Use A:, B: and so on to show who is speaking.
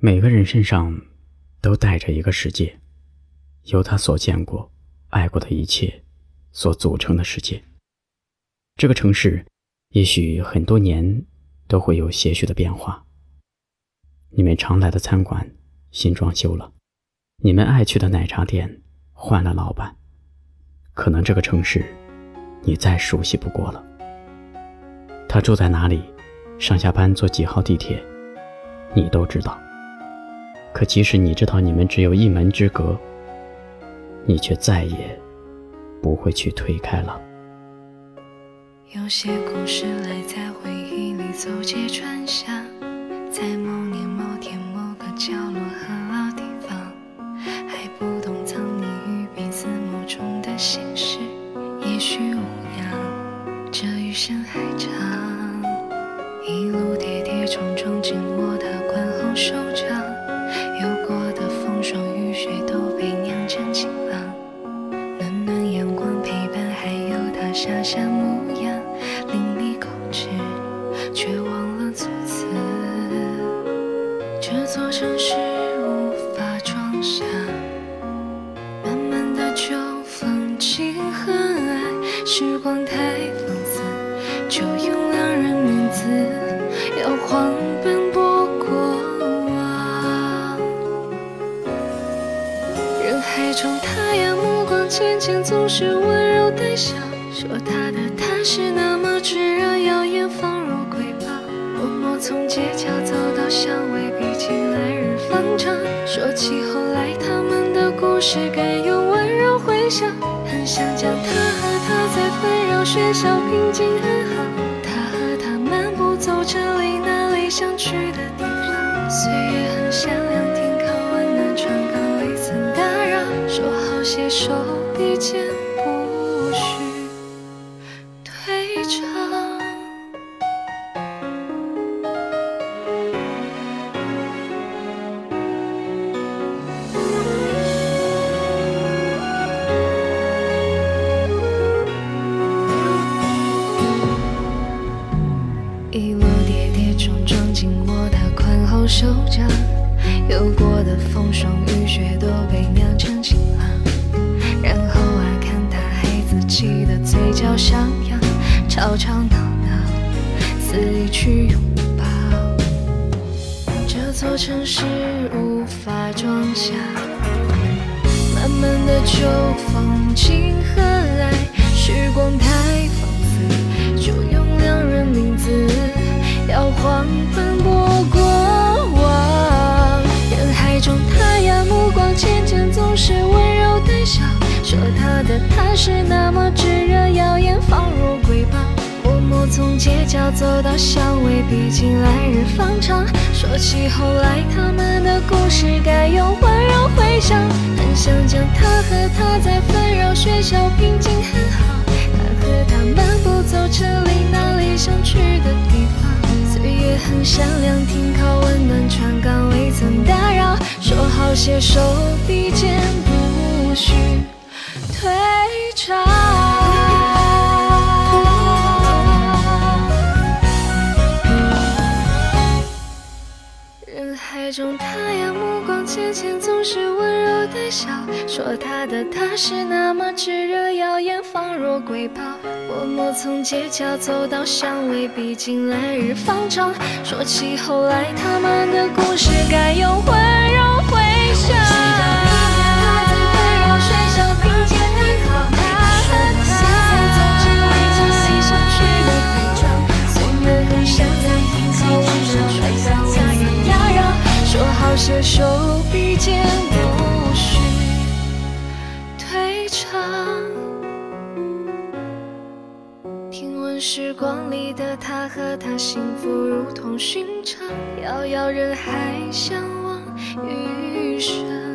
A: 每个人身上都带着一个世界，由他所见过、爱过的一切所组成的世界。这个城市也许很多年都会有些许的变化。你们常来的餐馆新装修了，你们爱去的奶茶店换了老板，可能这个城市你再熟悉不过了。他住在哪里，上下班坐几号地铁，你都知道。可即使你知道你们只有一门之隔，你却再也不会去推开了。
B: 有些故事赖在回忆里走街串巷，在某年某天某个角落和老地方，还不懂藏匿于彼此眸中的心事，也许无恙，这余生还长。一路跌跌撞撞，紧握他宽厚手掌。傻傻模样，令你控制，却忘了措辞。这座城市无法装下满满的旧风情和爱，时光太放肆，就用两人名字，摇晃奔波过往。人海中，他呀目光浅浅，总是温柔带笑。说他的他是那么炙热，耀眼放入瑰宝。默默从街角走到巷尾，毕竟来日方长。说起后来他们的故事，该用温柔回想。很想将他和她在纷扰喧嚣平静安好。他和她漫步走这里那里想去的地方。岁月很善良，停靠温暖窗港，未曾打扰。说好携手并肩，吵吵闹闹，肆意去拥抱。这座城市无法装下满满的秋风情和爱，时光太放肆，就用两人名字摇晃奔波过往。人海中，他呀目光浅浅，总是温柔带笑。说他的他是那从街角走到巷尾，毕竟来日方长。说起后来他们的故事，该用温柔回响。很想将他和她在纷扰喧嚣平静很好。他和她漫步走城里那里想去的地方。岁月很善良，停靠温暖船港，未曾打扰。说好携手并肩，不许退场。笑。说他的他是那么炙热，耀眼放若瑰宝。默默从街角走到巷尾，毕竟来日方长。说起后来他们的故事，该用温柔回响。他在纷扰喧嚣并肩安好，他和她走着未曾细想去的地方。岁月很善良，停靠温暖船港，无人打扰。说好携手并肩，唱。听闻时光里的他和她幸福如同寻常，遥遥人海相望余生。